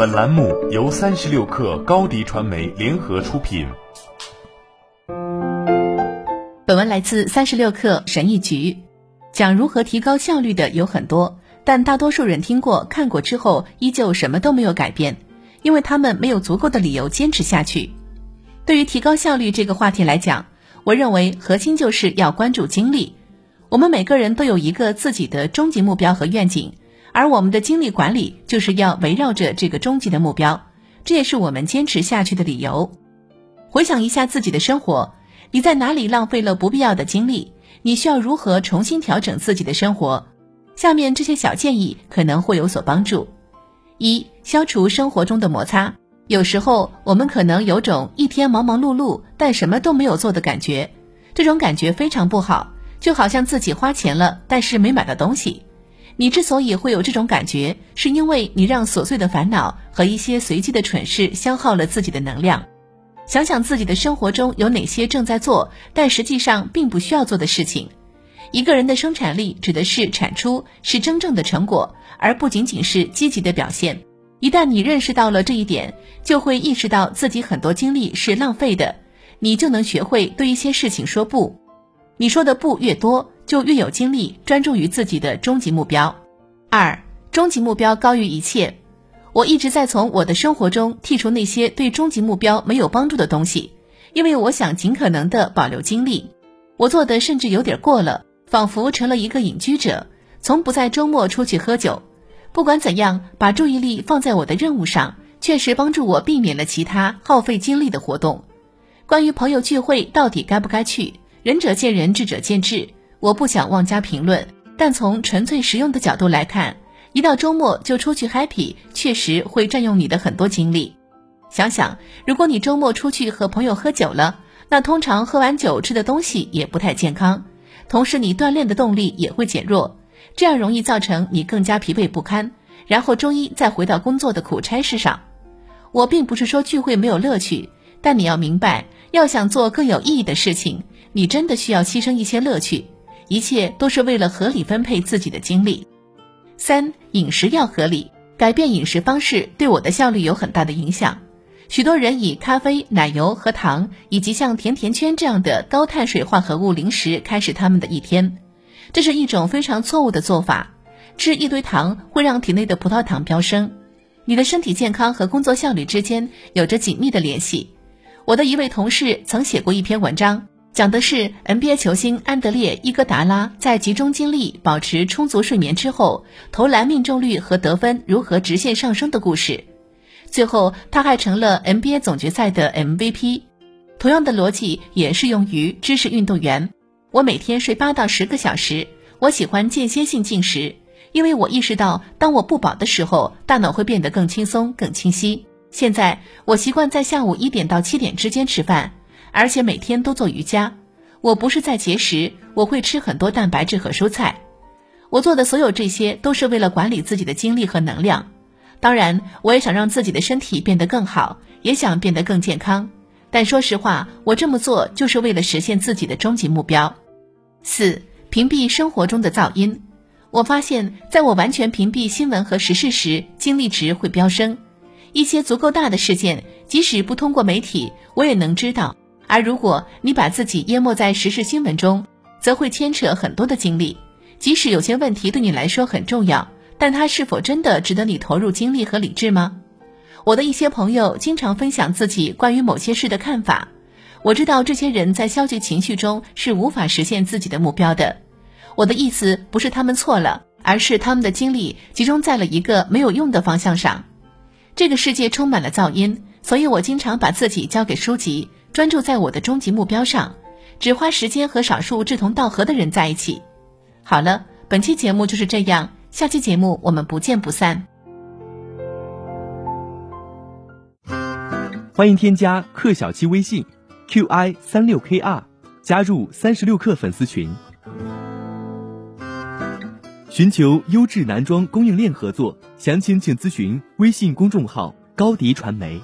本栏目由三十六氪高低传媒联合出品。本文来自三十六氪神译局。讲如何提高效率的有很多，但大多数人听过、看过之后，依旧什么都没有改变，因为他们没有足够的理由坚持下去。对于提高效率这个话题来讲，我认为核心就是要关注精力。我们每个人都有一个自己的终极目标和愿景。而我们的精力管理就是要围绕着这个终极的目标，这也是我们坚持下去的理由。回想一下自己的生活，你在哪里浪费了不必要的精力？你需要如何重新调整自己的生活？下面这些小建议可能会有所帮助：一、消除生活中的摩擦。有时候我们可能有种一天忙忙碌碌但什么都没有做的感觉，这种感觉非常不好，就好像自己花钱了，但是没买到东西。你之所以会有这种感觉，是因为你让琐碎的烦恼和一些随机的蠢事消耗了自己的能量。想想自己的生活中有哪些正在做，但实际上并不需要做的事情。一个人的生产力指的是产出，是真正的成果，而不仅仅是积极的表现。一旦你认识到了这一点，就会意识到自己很多精力是浪费的，你就能学会对一些事情说不。你说的不越多。就越有精力专注于自己的终极目标。二，终极目标高于一切。我一直在从我的生活中剔除那些对终极目标没有帮助的东西，因为我想尽可能的保留精力。我做的甚至有点过了，仿佛成了一个隐居者，从不在周末出去喝酒。不管怎样，把注意力放在我的任务上，确实帮助我避免了其他耗费精力的活动。关于朋友聚会到底该不该去，仁者见仁，智者见智。我不想妄加评论，但从纯粹实用的角度来看，一到周末就出去 happy，确实会占用你的很多精力。想想，如果你周末出去和朋友喝酒了，那通常喝完酒吃的东西也不太健康，同时你锻炼的动力也会减弱，这样容易造成你更加疲惫不堪，然后周一再回到工作的苦差事上。我并不是说聚会没有乐趣，但你要明白，要想做更有意义的事情，你真的需要牺牲一些乐趣。一切都是为了合理分配自己的精力。三、饮食要合理，改变饮食方式对我的效率有很大的影响。许多人以咖啡、奶油和糖，以及像甜甜圈这样的高碳水化合物零食开始他们的一天，这是一种非常错误的做法。吃一堆糖会让体内的葡萄糖飙升，你的身体健康和工作效率之间有着紧密的联系。我的一位同事曾写过一篇文章。讲的是 NBA 球星安德烈伊戈达拉在集中精力、保持充足睡眠之后，投篮命中率和得分如何直线上升的故事。最后，他还成了 NBA 总决赛的 MVP。同样的逻辑也适用于知识运动员。我每天睡八到十个小时。我喜欢间歇性进食，因为我意识到，当我不饱的时候，大脑会变得更轻松、更清晰。现在，我习惯在下午一点到七点之间吃饭。而且每天都做瑜伽，我不是在节食，我会吃很多蛋白质和蔬菜。我做的所有这些都是为了管理自己的精力和能量。当然，我也想让自己的身体变得更好，也想变得更健康。但说实话，我这么做就是为了实现自己的终极目标。四、屏蔽生活中的噪音。我发现，在我完全屏蔽新闻和时事时，精力值会飙升。一些足够大的事件，即使不通过媒体，我也能知道。而如果你把自己淹没在时事新闻中，则会牵扯很多的精力。即使有些问题对你来说很重要，但它是否真的值得你投入精力和理智吗？我的一些朋友经常分享自己关于某些事的看法。我知道这些人在消极情绪中是无法实现自己的目标的。我的意思不是他们错了，而是他们的精力集中在了一个没有用的方向上。这个世界充满了噪音，所以我经常把自己交给书籍。专注在我的终极目标上，只花时间和少数志同道合的人在一起。好了，本期节目就是这样，下期节目我们不见不散。欢迎添加克小七微信，qi 三六 kr，加入三十六氪粉丝群，寻求优质男装供应链合作，详情请咨询微信公众号高迪传媒。